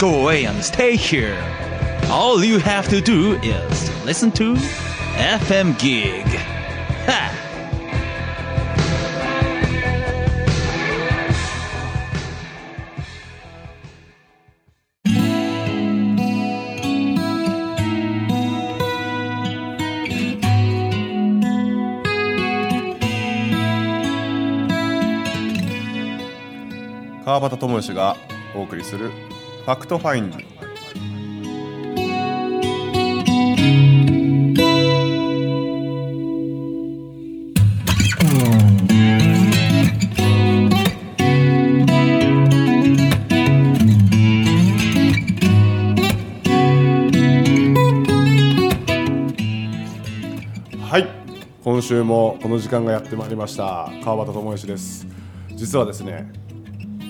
go away and stay here. All you have to do is listen to FM Gig. Ha! 川端智義がお送りする ファクトファインディはい。今週もこの時間がやってまいりました。川端知義です。実はですね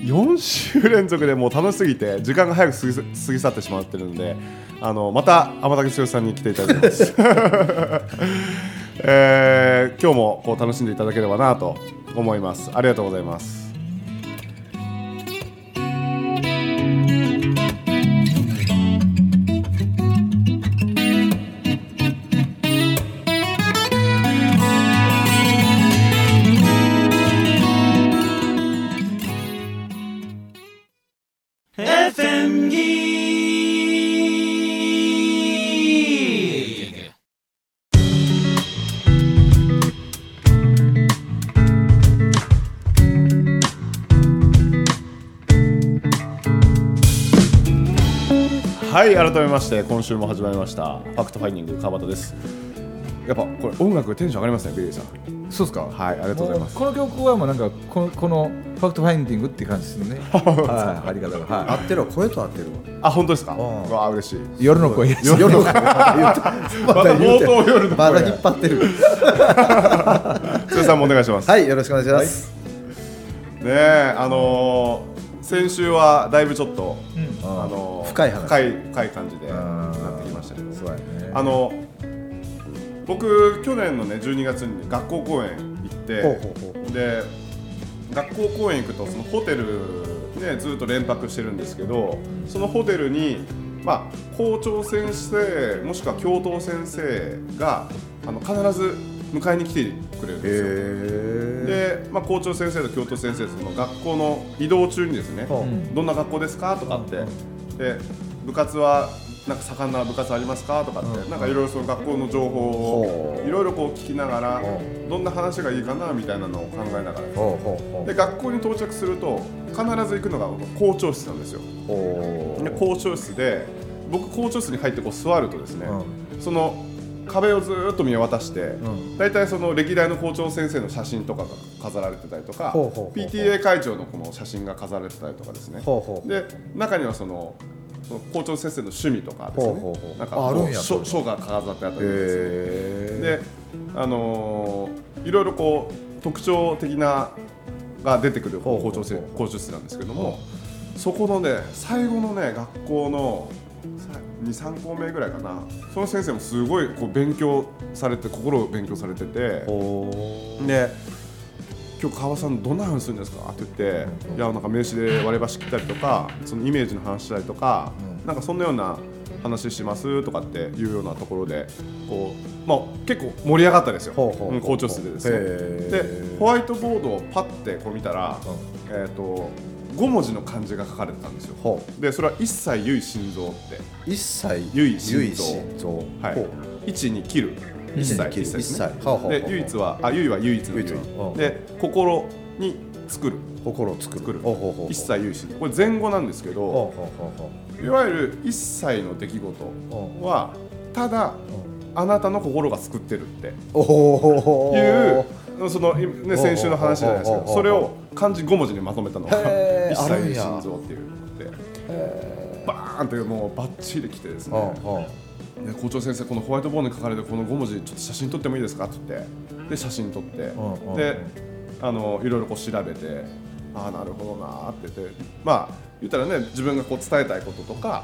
4週連続でもう楽しすぎて時間が早く過ぎ過ぎ去ってしまってるのであのまた天竹剛さんに来ていただきます、えー今日もこう楽しんでいただければなと思います。ありがとうございます。はい改めまして今週も始まりました。 FactFinding 川端です。やっぱこれ音楽テンション上がりますねビリーさん。そうですか？はいありがとうございます。もこの曲はもうなんかこのこの FactFinding っていう感じですよね。はい、ありがとう。合はってるわ声と合ってるわ。あ本当ですか？わ嬉しい。い。夜の声。夜の声。ままた冒頭夜のまだ声引っ張ってる。剛さんもお願いします。はいよろしくお願いします、ねえあのー先週はだいぶちょっと、あのー深い話。深い深い感じでんなってきましたけどそうやね。あの僕去年のね12月に学校公演行ってほうほうほで学校公演行くとそのホテルねずっと連泊してるんですけどそのホテルにまあ校長先生もしくは教頭先生があの必ず迎えに来てくれるんですよ。へで、まあ、校長先生と教頭先生その学校の移動中にですね、ほどんな学校ですか？とかって、で部活はなんか盛んな部活ありますか？とかって、なんかいろいろその学校の情報をいろいろこう聞きながら、ほどんな話がいいかな？みたいなのを考えながら。で学校に到着すると必ず行くのが校長室なんですよ。で校長室で僕校長室に入ってこう座るとですね、その壁をずーっと見渡して、ん。大体その歴代の校長先生の写真とかが飾られてたりとか PTA 会長のこの写真が飾られてたりとかですね。で中にはその校長先生の趣味とかですね。なんか書書が飾ってあったりとかですね。へであのーいろいろこう特徴的なが出てくる校長せ校長室なんですけどもそこのね最後のね学校の23校目ぐらいかな。その先生もすごいこう勉強されて心を勉強されてて。ほで今日川さんどんな話するんですか？って言って、いやなんか名刺で割り箸切ったりとかそのイメージの話したりとか、なんかそんなような話しますとかっていうようなところでこう、まあ、結構盛り上がったですよ、校長室でですね。へでーホワイトボードをパッてこう見たら、えー、と5文字の漢字が書かれてたんですよ。ほでそれは一切唯心臓って。一切唯心臓。唯心臓。はい。一に切る。一切一切一切ですね。で唯一はあ唯は唯一の唯で心に作る。心を作る。一切唯心。これ前後なんですけどいわゆる一切の出来事はただあなたの心が作ってるって。いうその、ね、先週の話じゃないですけどそれを漢字5文字にまとめたのが一切唯あるんや。心臓っていうのでバーンってもうバッチリ来てですね。校長先生このホワイトボードに書かれてるこの5文字ちょっと写真撮ってもいいですか？って言ってで写真撮ってであのいろいろこう調べてああなるほどなーって言ってまあ言ったらね自分がこう伝えたいこととか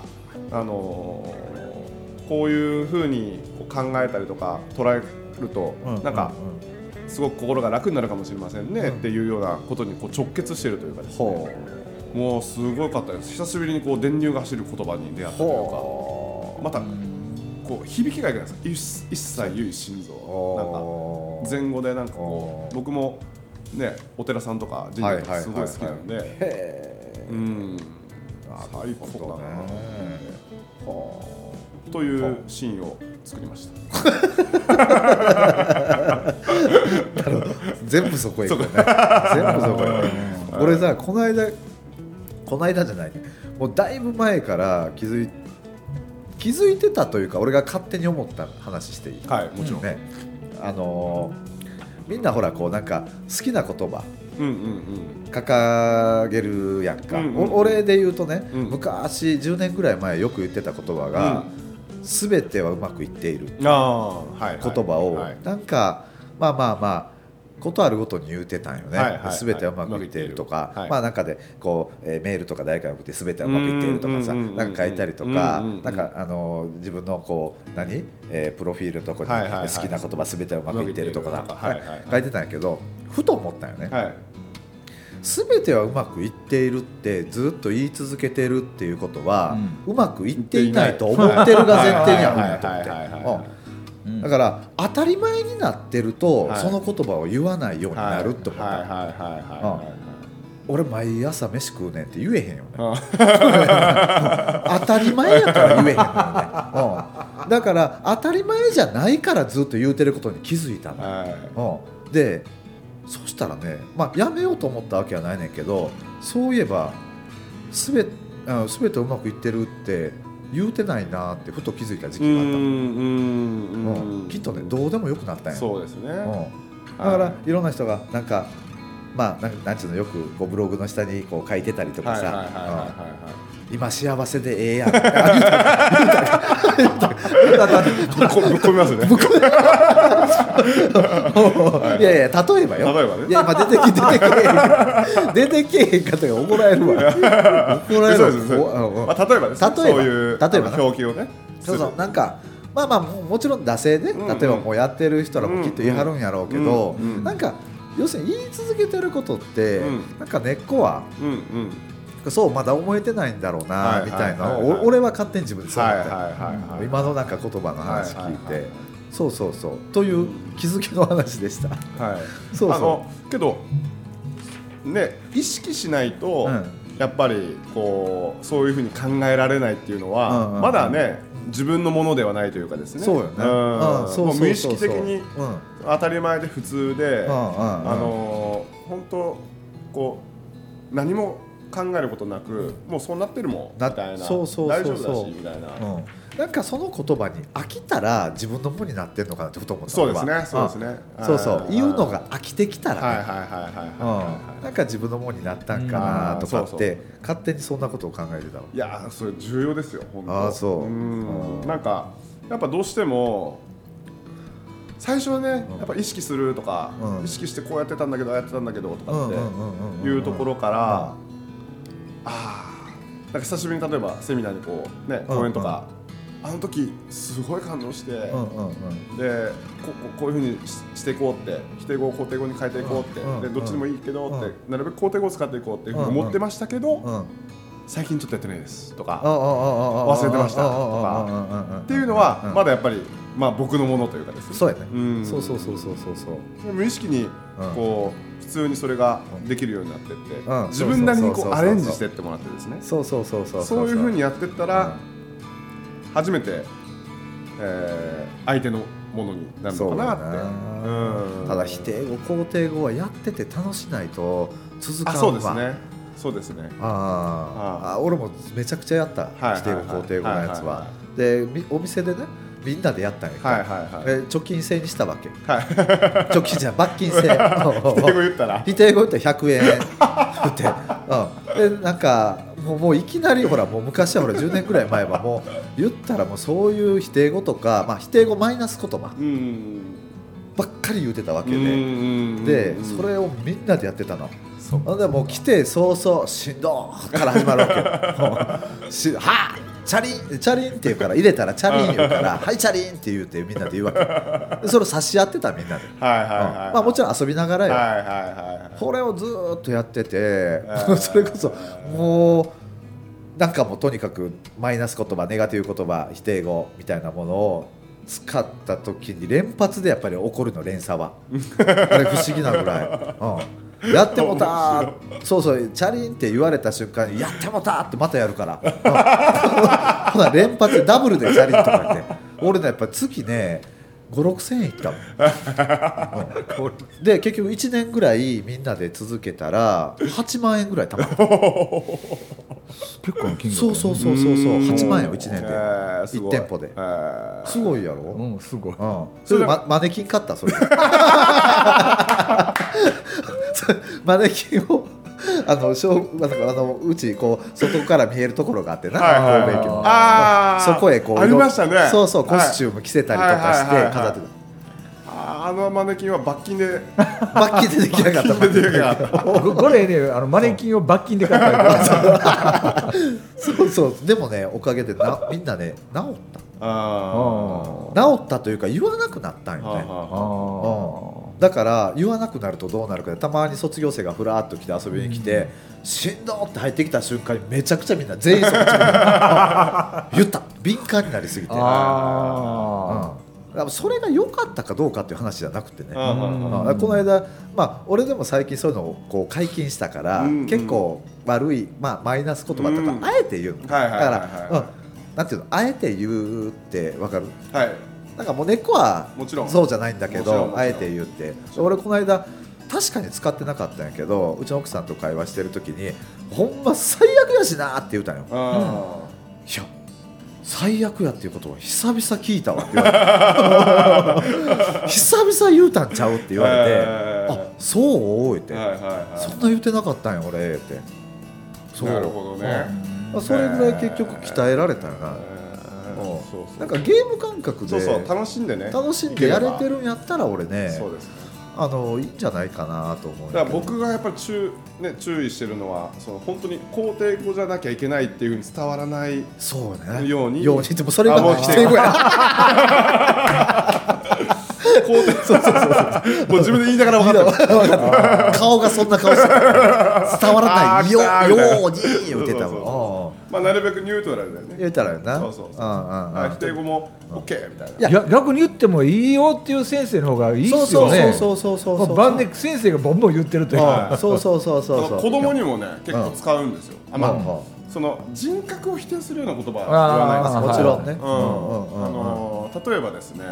あのーこういうふうに考えたりとか捉えるとうんなんかうんすごく心が楽になるかもしれませんねっていうようなことにこう直結しているというかですね。ほもうすごかったです。久しぶりにこう電流が走る言葉に出会ったというか。ほまたこう響きがいけないですか一一切唯心臓おなんか前後でなんかこう僕もねお寺さんとか神社とかすごい好きなんで。へうん。最高だな。というシーンを作りました。全部そこへ行くね。全部そこへ。行く俺さこの間この間じゃないね。もうだいぶ前から気づい気づいてたというか俺が勝手に思った話していい？はいもちろん、ね。あのーみんなほらこうなんか好きな言葉。うんうんうん。掲げるやんか、うんうんお俺で言うとね、うん。昔10年ぐらい前よく言ってた言葉が「すべてはうまくいっている」ああはい、はい、言葉を、はい。なんかまあまあまあことあるごとに言うてたんよね、はいはいすべてはうまくいっているとか、はい。まあなんかでこう、えーメールとか誰かに送ってすべてはうまくいっているとかさなんか書いたりとかなんかあの自分のこう何、えープロフィールのとこに好きな言葉すべてはうまくいっているとか書いてたんやけどふと思ったんよね。はいすべてはうまくいっているってずっと言い続けてるっていうことは、うまくいっていないと思ってるが前提にあるんやと。思ってだから当たり前になってると、はい。その言葉を言わないようになるって思った、はいはいはいはいはい俺毎朝飯食うねんって言えへんよね。あ当たり前やから言えへんのよね、うん、だから当たり前じゃないからずっと言うてることに気づいたの、はい。うん、でそしたらね、まあ、やめようと思ったわけはないねんけどそういえばすべあすべてうまくいってるって言うてないなってふと気づいた時期があったの、うんきっとねどうでもよくなったんや。そうですね。うん、だからいろんな人がなんかまあなんなんちゅうのよくこうブログの下にこう書いてたりとかはいはいはいさ今幸せでええやん。いはいぶっ込みますねいやいや例えばよ例えばねいや今出てき出てけ出てけへんかったら怒られるわ怒られるわまあ例えばです例えば例えば表記をねそうそうなんかまあまあもちろん惰性で、うんうん例えばもうやってる人らもきっと言い張るんやろうけど、なんか要するに言い続けてることって、なんか根っこはうんうんそうまだ思えてないんだろうはないみたいな。俺は勝手に自分でそう思った、はいはいはいはい。今のなんか言葉の話聞いて、そうそうそう。という気づきの話でした。はい。そうそう。けどね意識しないと、うん。やっぱりこうそういうふうに考えられないっていうのは、まだね自分のものではないというかですね。そうよね。ん。うんそうそうそうそう。もう無意識的にうん。当たり前で普通で、あのー本当こう何も考えることなくもうそうなってるもんなみたいな。そうそうそうそう。大丈夫だしみたいな、うん。なんかその言葉に飽きたら自分のものになってんのかなってふと思ったそうですねそうですね。うん。そうそう。はい。言うのが飽きてきたらね、はいはいはいはいなんか自分のものになったんかなとかって、うん。そうそう。勝手にそんなことを考えてたわいやーそれ重要ですよ本当。あーそう。うん。うん。なんかやっぱどうしても最初はねやっぱ意識するとか、うん。意識してこうやってたんだけどああやってたんだけどとかっていうところから、か久しぶりに例えばセミナーにこうねうん講演とか、あの時すごい感動して、でこここういうふうにししていこうって。否定語を肯定語に変えていこうって、うんでどっちでもいいけどって、うんなるべく肯定語を使っていこうっていうふうに思ってましたけど、うん。最近ちょっとやってないですとか、忘忘れてましたとか。っていうのはまだやっぱり、まあ、僕のものというかですね。そうやね、うん。そうそうそうそうそう。そう無意識にうん。こう普通にそれができるようになってって、うん。自分なりにこそうアレンジしてってもらってですね。そうそうそうそうそう。いうふうにやってったら、うん。初めて、えー相手のものになるのかなって。そうん。ただ否定語肯定語はやってて楽しないと続かんそうですね。そうですね。あー。ああ俺もめちゃくちゃやった。はい否定語肯定語のやつは。でみお店でねみんなでやったんやはいはいはい。え貯金制にしたわけ。はい。貯金じゃ罰金制。否定語言ったら。否定語言ったら100円振って、うん、でなんかもうもういきなりほらもう昔はほら10年くらい前はもう言ったらもうそういう否定語とか、まあ、否定語マイナス言葉うん。ばっかり言うてたわけうで、んでうんそれをみんなでやってたの。そでもう来て早々しんどーから始まるわけ。しはっチャリンチャリンって言うから入れたらチャリン言うからはいチャリンって言うてみんなで言うわけ。で それを差し合ってたみんなで、まあもちろん遊びながらよ、はいはいはいこれをずーっとやっててー。それこそもうなんかもうとにかくマイナス言葉ネガティブ言葉否定語みたいなものを使った時に連発でやっぱり起こるの連鎖は。あれ不思議なぐらい、うん、やってもたー。そうそうチャリンって言われた瞬間にやってもたーってまたやるから、う んほな連発でダブルでチャリンとか言って。俺ねやっぱ月ね5 6千円いったもん。で結局1年ぐらいみんなで続けたら8万円ぐらいたまる結構の金額そうそうそうそうそう。8万円を1年で、えーすごい。1店舗で。えー。すごいやろ、うんすごい。うん、それでママネキン買ったそれ マネキンをあのしょうなんかあのうちこう外から見えるところがあってな神戸駅の。あー。そこへこうありましたね。そうそうはい。コスチューム着せたりとかして飾ってあーあのマネキンは罰金で。たバッキンで出来上がった出来上がった。ここれねあのマネキンを罰金で買った そうそう。でもねおかげでなみんなね治ったあ治ったというか言わなくなったんよね。あだから言わなくなるとどうなるかでたまに卒業生がふらっと来て遊びに来て、しんどーって入ってきた瞬間にめちゃくちゃみんな全員そっち 言った。敏感になりすぎて、うん、だあからそれが良かったかどうかっていう話じゃなくてね、この間、まあ、俺でも最近そういうのをこう解禁したから、うん。結構悪い、まあ、マイナス言葉とか、うん。あえて言うの、はいはいはいはい。うん、なんていうのあえて言うって分かる？はい。なんかもう根っこはもちろん。そうじゃないんだけどあえて言って。俺この間確かに使ってなかったんやけどうちの奥さんと会話してる時にほんま最悪やしなって言うたんよ。いあや最悪やっていうことは久々聞いたわって言われて。久々言うたんちゃうって言われて、えーあそう？言って、ーはいはいはい。そんな言ってなかったんよ俺って。そう。なるほどね。うんそれぐらい結局鍛えられたよな、なんかゲーム感覚で楽しんでね。楽しんでやれてるんやったら俺ねそうです。ねあのいいんじゃないかなと思う。んだから僕がやっぱり注,、ね、注意してるのはその本当に肯定語じゃなきゃいけないっていうふうに伝わらないそうね。ようにように。でもそれが否定語や 肯定そうそうそうそうもう自分で言いながら分かってる顔がそんな顔して伝わらないよように言ってたもんまあなるべくニュートラルだよね言うたらよなそうそうそううんうんうんあ否定語も OK みたいいやいや逆に言ってもいいよっていう先生の方がいいっそうすよねそうそうそうそうそうもう晩年先生がボンボン言ってるというかそうそうそうそうそう子供にもね結構使うんですよあまあその人格を否定するような言葉は言わないですもちろんねうんうんうんあの例えばですね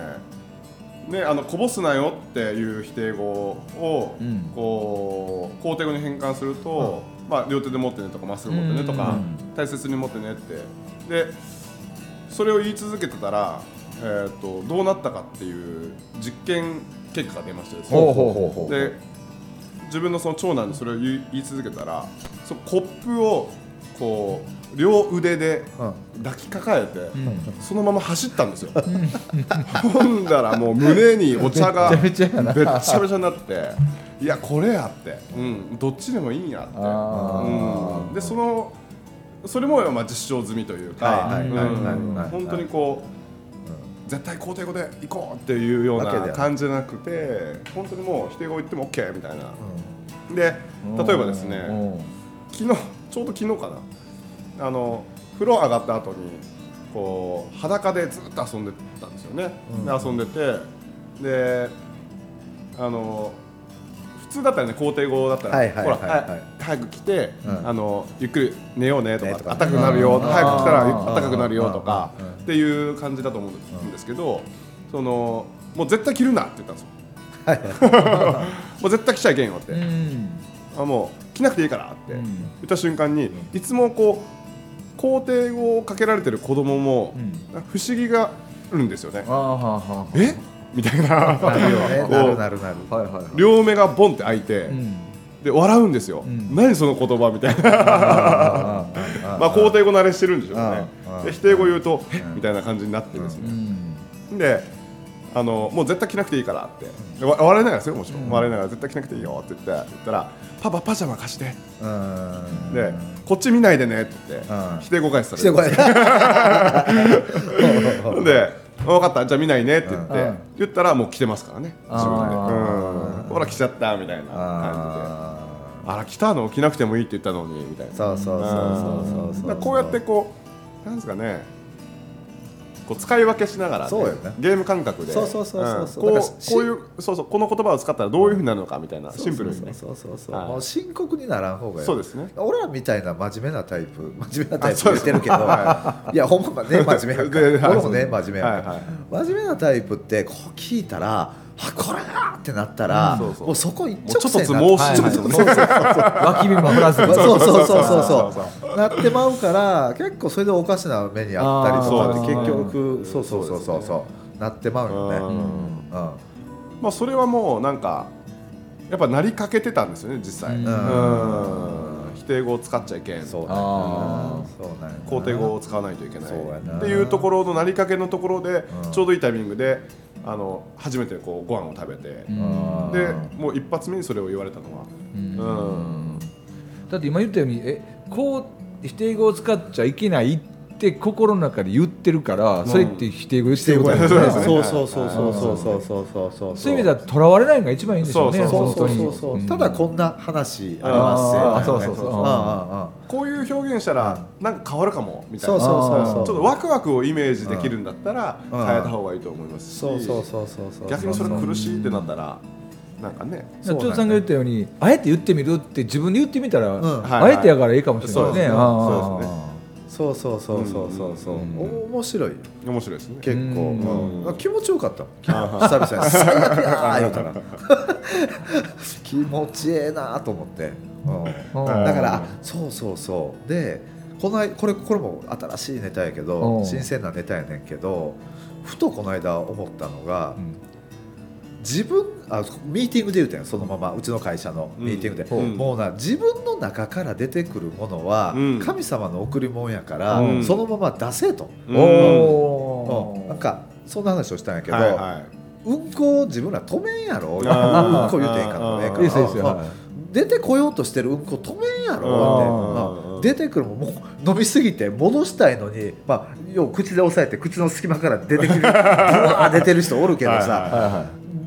ねあのこぼすなよっていう否定語を、うん。こう肯定語に変換すると、まあ両手で持ってねとかまっすぐ持ってねとか、大切に持ってねって。でそれを言い続けてたら、えー、とどうなったかっていう実験結果が出ましてで自分のその長男にそれを言い言い続けたらそのコップをこう両腕でうん。抱きかかえて、うん。そのまま走ったんですよ。ほんだらもう胸にお茶がべっちゃべちゃになっていやこれやって、うん、どっちでもいいんやって、あうん、でそのそれもまあ実証済みというか、本当にこう、絶対肯定語で行こうっていうような感じじゃなくて本当にもう否定語言っても OK みたいな、で例えばですね昨日ちょうど昨日かな。あの風呂上がった後にこう裸でずっと遊んでたんですよね、うん。で遊んでてであの普通だったらね肯定語だったら、はいはいはいはい。ほらは早く来て、うん。あのゆっくり寝ようねとか暖かくなるよ、うん。早く来たらうん。暖かくなるよとか、うん。っていう感じだと思うんですけど、そのもう絶対着るなって言ったんですよ。もう絶対着ちゃいけんよって、うん。あもう着なくていいからってうん。言った瞬間に、いつもこう肯定語をかけられてる子供も、うん。不思議があるんですよね。あーはあはあえ？みたいな。両目がボンって開いて、うん。で笑うんですよ、ん。何その言葉みたいな。あ まあ肯定語慣れしてるんでしょうね。うんうんで否定語言うとえ？みたいな感じになってですうね、ん。であのもう絶対着なくていいからって、わ笑いながらですよもちろん、笑いながら絶対着なくていいよって言って言ったらパパパジャマ貸して。うん。でこっち見ないでねって言って、うん。否定語返しされし。て で分かったじゃあ見ないねって言って、うん。言ったらもう着てますからね。自分で、ほら着ちゃったみたいな感じで。ああら着たの？着なくてもいいって言ったのにみたいな。ーそうそうそうそうそうこうやってこうなんですかねこう使い分けしながら、ねそうよね。ゲーム感覚で。そうそうそうそうそう。ん。こうこういうそうそうこの言葉を使ったらどういうふうになるのかみたいなシンプルにね。そうそうそう。はい。もう深刻にならん方がいい。そうですね。俺らみたいな真面目なタイプ。真面目なタイプ言ってるけど、い、やほんまね真面目やんか。ではい。俺もね真面目やんか、はいはい。真面目なタイプってこう聞いたらあこれだってなったら、うん。そうそう。もうそこ一もうちょっとつ直線な盲信はい。脇見も振らずに。そうそうそうそう。そうなってまうから結構それでおかしな目にあったりとかって結局そうそうそうそうそうなってまうよねうんうんまあそれはもうなんかやっぱなりかけてたんですよね実際、うんうん否定語を使っちゃいけんそうあそうなんやな肯定語を使わないといけないっていうところのなりかけのところで、うんちょうどいいタイミングであの初めてこうご飯を食べて、うん。でもう一発目にそれを言われたのは、うん。だって今言ったようにえこう否定語を使っちゃいけないって心の中で言ってるから、それって否定語言ってることなんですねそうそうそうそうそうそうそうそうそう。そういう意味ではとらわれないのが一番いいんでしょうね。そうそうそう。そうそう、んただこんな話ありますよそうそうそう。あーあこういう表現したらなんか変わるかもみたいな。そうそうそうそう。ちょっとワクワクをイメージできるんだったらうん。変えた方がいいと思いますし。そうそうそうそうそう。逆にそれ苦しいってなったらなんかね。そう長田さんが言ったようにあえて言ってみるって自分で言ってみたら、ん。あえてやからいいかもしれないね。そうですねそうそうそうそうそうそう。そう、うん。お面白い。よ面白いですね。結構、うん。うん。気持ちよかった久々に。最悪やー言うたら。気持ちええなと思って、うん。うん。だからあそうそうそう。でこの間これこれも新しいネタやけうどん。新鮮なネタやねんけどふとこの間思ったのが、うん。自分あミーティングで言うたんよそのままうちの会社のミーティングで、う。んもうな自分の中から出てくるものは、うん。神様の贈り物やから、うん。そのまま出せと、うん。なんかそんな話をしたんやけど、はいはい。うんこを自分ら止めんやろうんあーこ言うてへんかったねあー。いいですいいですよ。うん。はい出てこようとしてるうんこ止めんやろうん。って、うん。出てくるもう飲みすぎて戻したいのに、まあ、要は口で押さえて口の隙間から出てきる ブワー出てる人おるけどさ、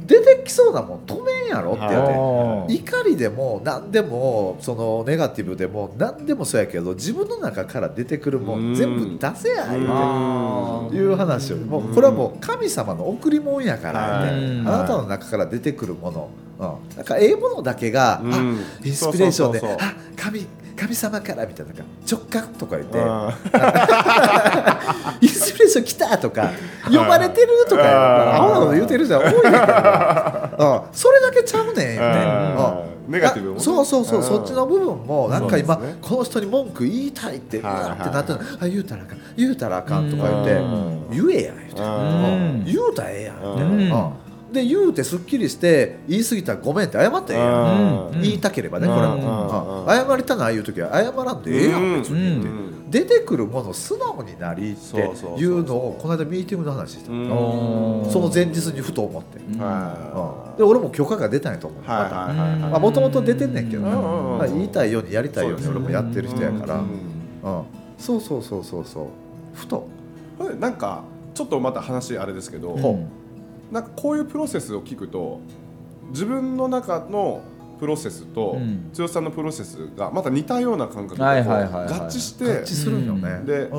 出てきそうなもん。止めんやろ？って言って。怒りでも何でもそのネガティブでも何でもそうやけど自分の中から出てくるもうん。ん全部出せや言うていう話をもうこれはもう神様の贈り物やからあなたの中から出てくるもの、うん、なんかええものだけが、うん。あインスピレーションでそうそうそうそう。あ神神様からみたいな直感とか言って、うんインスピレーション来たとか呼ばれてるとかアホなこと言うてる人は多いんだけど、うん、それだけちゃうねんよね。うん。ネガティブもね。あそうそうそう、うん。そっちの部分もなんか今、この人に文句言いたいってうわってなってるあ言うたらあかん言うたらあかんとか言ってうん。言えや言うたら。ええやん。みたいなで言うてすっきりして言い過ぎたらごめんって謝ったらええやん。うん。言いたければねこれは。うん。うん。謝りたないいう時は謝らんでええやん別にって。うん。出てくるもの素直になりっていうのをこの間ミーティングの話した。その前日にふと思って。うん。はうん。で俺も許可が出たんやと思う。もともと出てんねんけどな、言いたいようにやりたいように俺もやってる人やから、ううん。ん。そうそうそうそうそう。ふと、なんかちょっとまた話あれですけど、う。んなんかこういうプロセスを聞くと自分の中のプロセスとうん。剛さんのプロセスがまた似たような感覚で合致して合致するんよね、でうん。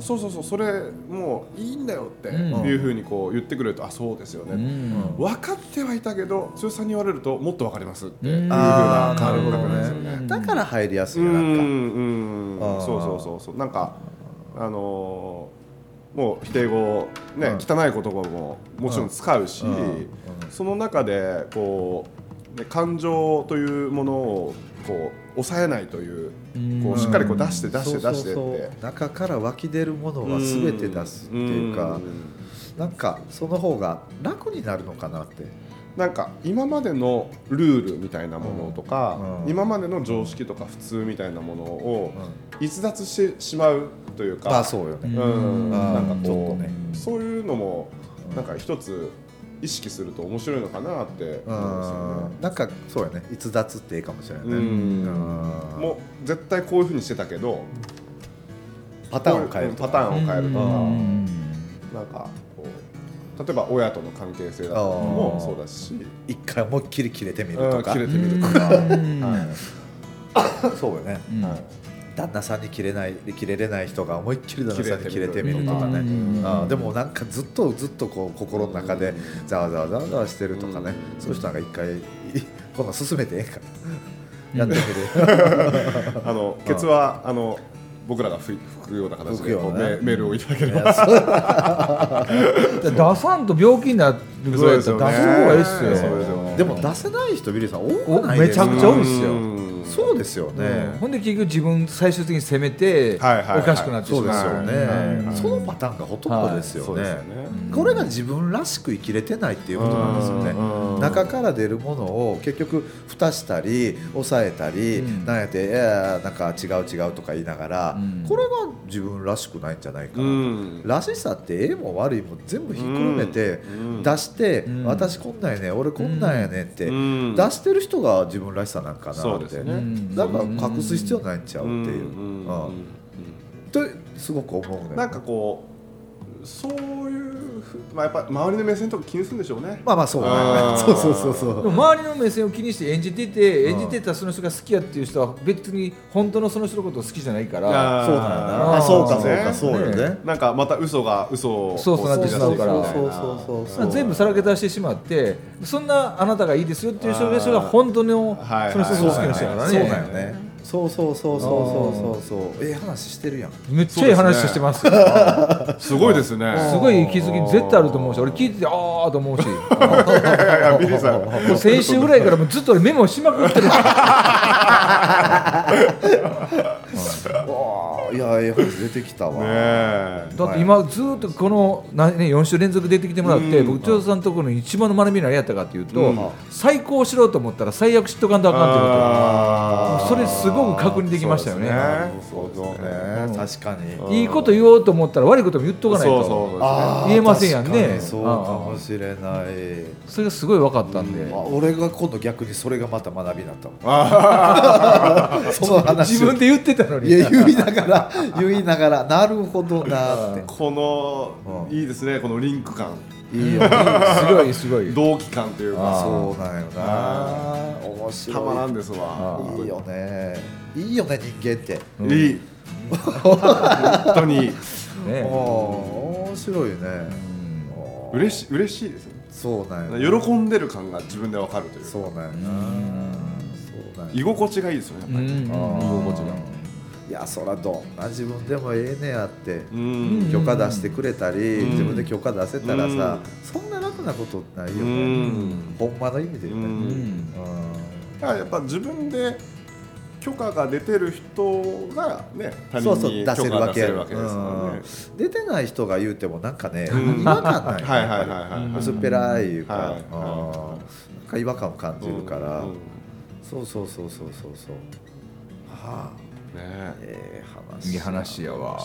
そうそうそうそれもういいんだよってうん。いうふうにこう言ってくれるとあそうですようねん。分かってはいたけど剛さんに言われるともっと分かりますっていうふううん。な感覚なんですよね。ね。だから入りやすいなんか、うんそうそうそうそう。なんかあのーもう否定語ね、うん。汚い言葉ももちろん使うし、うん。うん。その中でこう、ね、感情というものをこう抑えないといううん。こうしっかりこう出して出して出してって。中から湧き出るものは全て出すっていうか、ん。なんかその方が楽になるのかなって。なんか今までのルールみたいなものとか、うん。今までの常識とか普通みたいなものをうん。逸脱してしまうというか、まあそうよね、うん。うん。なんかちょっとこう、ね。そういうのもなんか一つ意識すると面白いのかなってう思うんですよね。ん。なんかそうやね。逸脱っていいかもしれないね。もう絶対こういうふうにしてたけどパターンを変えるとパターンを変えるとか、うん。なんかこう例えば親との関係性だとかもそうだし。一回思いっきり切れてみるとか。うん切れてみるとか、うん。はい。そうよね。うん。はい旦那さんに切れない切れれない人が思いっきり旦那さんに切れてみる。とかね。でもなんかずっとずっとこう心の中でざわざわざわざわしてるとかね。そういう人なんか一回今度進めてええから。やってみる。あのケツはあの僕らが吹くような形でねメメールをいただけれいば出さんと病気になるぐらいだったら出す方がいいっすよ。そうですよね。でも出せない人ビリーさん多おくないですかめちゃくちゃ多いっすよ。うんそうですよね、ほんで結局自分最終的に責めておかしくなってしそうでまうすよね、そのパターンがほとんどですよね,、これが自分らしく生きれてないっていうことなんですよね。うん。中から出るものを結局蓋したり抑えたり、うん。なんやっていやなんか違う違うとか言いながら、うん。これが自分らしくないんじゃないからしさってええも悪いも全部ひっくるめてうん。出して、うん。私こんなんやね俺こんなんやねって、うん。出してる人が自分らしさなんかなってね。うん。だから隠す必要ないんちゃうっていう、とすごく思うね。なんかこうそういうふまあやっぱ周りの目線とか気にするんでしょうね。まあまあそうそうそうそうそう。周りの目線を気にして演じてて演じてたその人が好きやっていう人は別に本当のその人のことを好きじゃないから。そうなんやな。あそうかそうねかそうよね。なんかまた嘘が嘘をそうそうなってしまうからそうそうそう全部さらけ出してしまってそんなあなたがいいですよっていう人が本当のはいその人が好きな人だからそうねなんよねそうそうそうそうそうそうそう。ええ話してるやん。めっちゃいい話してますよ。すごいですね。すごい気づき絶対あると思うし俺聞いててああと思うし。いやいやビリーさんもう先週ぐらいからもうずっとメモしまくってるいやええ話出てきたわ。ねえ。だって今ずっとこの、なね、4週連続出てきてもらって、うん。僕長田さんのところに一番の学び何やったかっていうと、うん。最高しろと思ったら最悪知っとかんとあかんってことそれすごく確認できましたよね。確かに。うん。いいこと言おうと思ったら悪いことも言っとかないと言えませんやんね。そうかもしれない。それがすごい分かったんで、あ俺が今度逆にそれがまた学びになったもんあ その話自分で言ってたのに。いや言いながら 言いながらなるほどなって。ーこのうん。いいですねこのリンク感。いいよ。ね すごいすごい。同期感というか。そうな。んよな面白い。たまらんですわ。いいよね。いいよね人間って。うん。いい本当に。ね。面白いよね。うん。嬉し嬉しいですねそうなんよ喜んでる感が自分でわかるというか。そうなんよな。そうなんよ居心地がいいですよねやっぱり。居心地がいやそらどんな自分でもええねやってうん。許可出してくれたり、うん。自分で許可出せたらさ、うん。そんな楽なことないようね、ん。ほんまの意味で言うね、ううん。んだからやっぱ自分で許可が出てる人がね他そうそう人に出せるわけ許可が出せるわけですからね。うん。出てない人が言うてもなんかね、うん。違和感ないいはいはいやっぱはいり。薄っぺらいいうか、はいはいうん。なんか違和感を感じるから、そうそうそうそうそうそう。はあね。ええ話いい話やわ。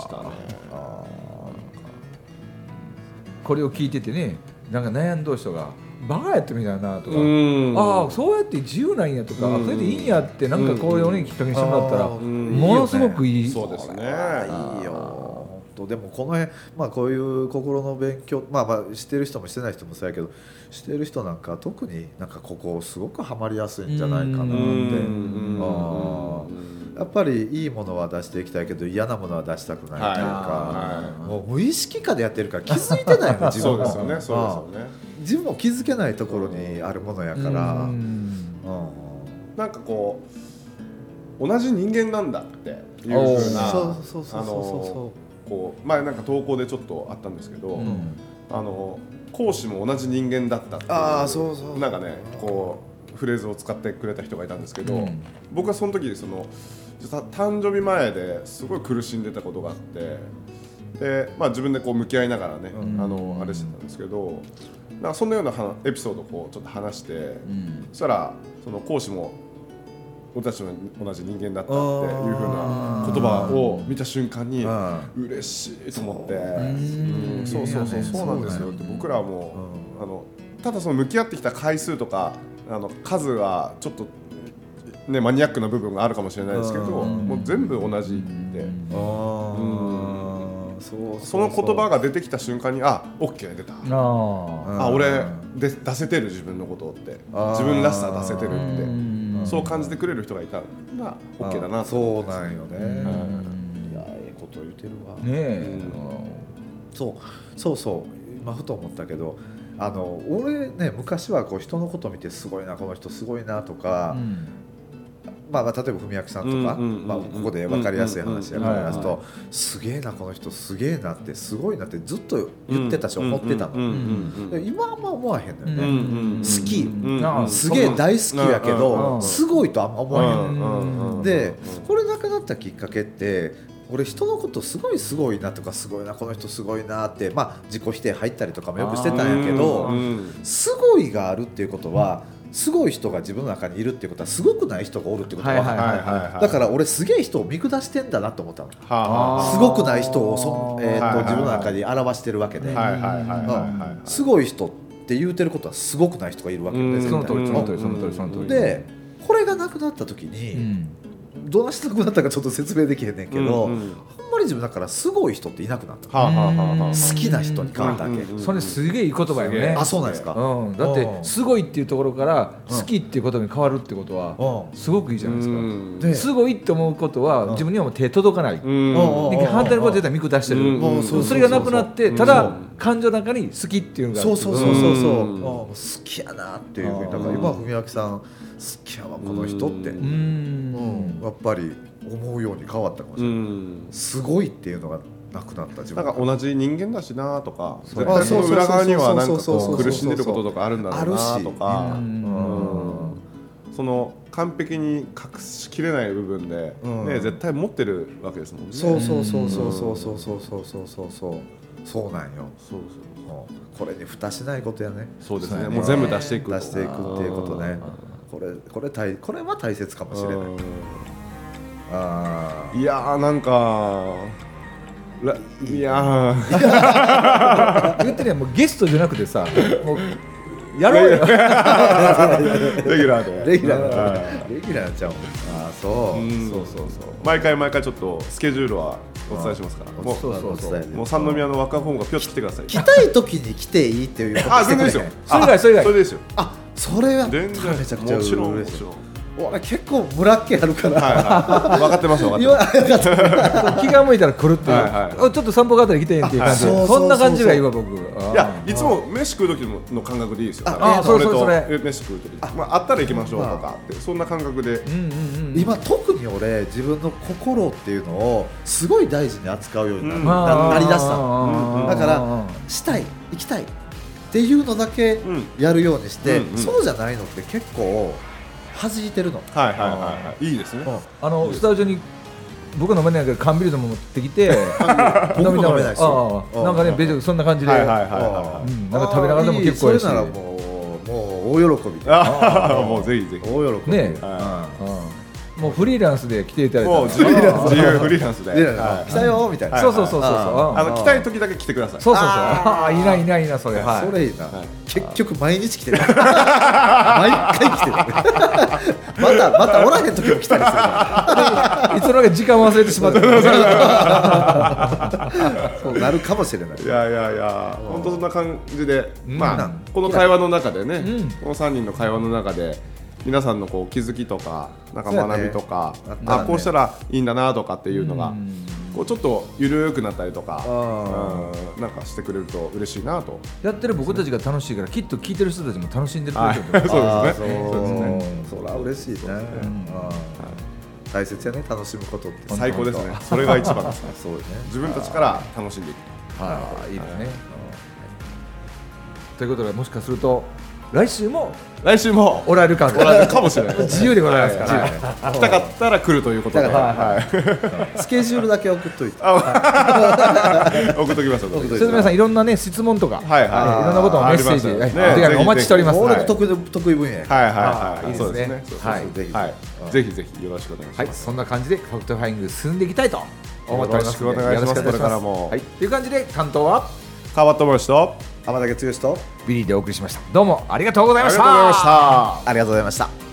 これを聞いててねなんか悩んどる人がバカやってみたいなとか、うん。ああそうやって自由なんやとか、うん。それでいいんやってなんかこういうねきっかけにしてもらったら、ものすごくいい。そうですね。いいよ。本当。でもこの辺まあこういう心の勉強まあまあしてる人もしてない人もそうやけどしてる人なんか特になんかここすごくハマりやすいんじゃないかなって。うん。あーやっぱりいいものは出していきたいけど嫌なものは出したくないというか、はい。もう無意識化でやってるから気づいてないの 自分も。そうですよね自分も気づけないところにあるものやから、ううん。んなんかこう同じ人間なんだっていうふうなそうそうそうそうあのそこう前なんか投稿でちょっとあったんですけど、うん。あの講師も同じ人間だったっていうあーそうそう。なんかねこうフレーズを使ってくれた人がいたんですけど、うん。僕はその時その実は誕生日前ですごい苦しんでたことがあってで、まあ、自分でこう向き合いながらね、うん。あのあれしてたんですけどなんかそんなようなはエピソードをこうちょっと話して、うん。そしたらその講師も俺たちも同じ人間だったっていうふうな言葉を見た瞬間にうん。嬉しいと思って、んうん。そうそうそうそうなんですよ。って僕らはもう、あのただその向き合ってきた回数とかあの数はちょっとねマニアックな部分があるかもしれないですけど、うんもう全部同じで、そうその言葉が出てきた瞬間にあオッケー出た。あうんあ俺で出せてる自分のことって。自分らしさ出せてるあって。うんそう感じてくれる人がいたら OK だなとそうなんよね、うん。いやええこと言ってるわ、ねえ。そうそうそう。今ふと思ったけどあの俺ね昔はこう人のこと見てすごいなこの人すごいなとか、うんまあ、まあ例えば文明さんとか、うんうんうんうん。まあ、ここで分かりやすい話やうんうんうんからすとすげえなこの人すげえなってすごいなってずっと言ってたし思ってたの、うんうんうんで今はあんま思わへんのよね、うんうんうん好き。すげえ大好きやけうんどうんすごいとあんま思わへんうんうんでこれなくなったきっかけって俺人のことすごいすごいなとかすごいなこの人すごいなってまあ自己否定入ったりとかもよくしてたんやけどうん。すごいがあるっていうことはすごい人が自分の中にいるっていうことはすごくない人がおるってことははいはいはいはい。はいだから俺すげえ人を見下してんだなと思ったの。はあ。はあすごくない人をそ、えーと自分の中に表してるわけで、はいはいはいはいはいうん。すごい人って言うてることはすごくない人がいるわけよねうん。絶対その通りその通りうんその通りその通り。でこれがなくなった時うに、ん。どうしてなくなったかちょっと説明できへんねんけど、うんうんだからすごい人っていなくなった。はあはあはあはあ。好きな人に変わったわけ、うんうんそれすげえいい言葉よね。あそうなんですか、うん、だってうん。すごいっていうところから好きっていうことに変わるってことはうん。すごくいいじゃないですか、うん。ですごいって思うことは自分にはもう手届かない、反対のこと絶対見下してる、それがなくなってうん。ただ感情の中に好きっていうのがある。そうそうそうそうそう、好きやなっていう。ふうにだから今文明さん好きやわこの人って、ううんん。やっぱり思うように変わったかもしうれない、ん。すごいっていうのがなくなった自分。なんか同じ人間だしなとかそう。絶対その裏側にはなんかそうそうそうそうこう。苦しんでることとかあるんだろうなとかその完璧に隠しきれない部分でうん。ね絶対持ってるわけですもんね。そうそうそうそうそうそうそうそう。そうそうそうそうなんよ、そう。うんこれに蓋しないことやね。そうですね。ね。もう全部出していく出していくっていうことね。うんこれこれ大これは大切かもしれない。うんあいやーなんからいやー。言ってねもうゲストじゃなくてさもうやろうよ。レギュラーで。レギュラーレギュラーちゃうああそう。うん。そうそうそう。毎回毎回ちょっとスケジュールはお伝えしますから。もそうそうそう。お伝えうもう三宮の若ホームがぴょっと来てください。来たい時に来ていいっていうことあ全然ですよ。それ以外それ以外。それですよ。あそれやったら全然。めちゃくちゃもちろんも嬉しいちろん俺結構村っ気あるから、はいはい。分かってます分かって気が向いたら来るっていう、はいはいあちょっと散歩があったら来てんって。いう感じそんな感じがいいわ僕。いやいつも飯食う時の感覚でいいですよ。ああそれそれそれ。飯食う時。まああったら行きましょうとかってそんな感覚で。うんうんうん今特に俺自分の心っていうのをすごい大事に扱うようにな,、うん。ななりだした。のうんうんだからしたい行きたいっていうのだけうん。やるようにして、うんうん。そうじゃないのって結構弾いてるの、はいはいはいはい。いいですね。あのスタジオに僕飲めないけど缶ビールでも持ってきて飲めないですよ。ああなんかね別にそんな感じで、はいはいはいはうん。なんか食べながらでも結構やし。もうもう大喜び。いああ。もうぜひぜひ。大喜びねはうんもうフリーランスで来ていただいもう自由自由フリーランスで。ではい。来たよみたいな、そうそうそうそうそう。あの来たい時だけ来てください。そうそうそう。あーああいないいないいないそれ。はい。それいいな、はい。結局毎日来てる。毎回来てる。またまたおらへん時も来たりする。いつの間にか時間忘れてしまって そうなるかもしれない。いやいやいや本当そんな感じでまあうん。この会話の中でねうん。この3人の会話の中で皆さんのこう気づきとかなんか学びとかね。ね。あこうしたらいいんだなとかっていうのがうん。こうちょっとゆるくなったりとかあうんなんかしてくれると嬉しいなと。やってる僕たちが楽しいからきっと聞いてる人たちも楽しんでるはい。と思うそうですね。そりゃ嬉しいね、うん。大切やね。楽しむことって。最高ですね。それが一番ですね。そうね。自分たちから楽しんでいく。ああい。いですね、ということでもしかすると来週も来週もおられるかも。おられるかもしれない。自由でございますから、はい。来たかったら来るということで。スケジュールだけ送っといて。送っときます送っといて それで皆さんいろんなね質問とか、はいはい。いろんなことをメッセージ、お手紙お待ちしております。得意得意分野や。はいはいはい。いーいいですね。はいぜひはい。ぜひぜひよろしくお願いしはい、ますそんな感じで FactFinding 進んでいきたいと思っておりますよろしくお願いします。これからも。はい、という感じで担当は？川端知義と天竹剛とビリーでお送りしました。どうもありがとうございあました。りがとうございました。ありがとうございました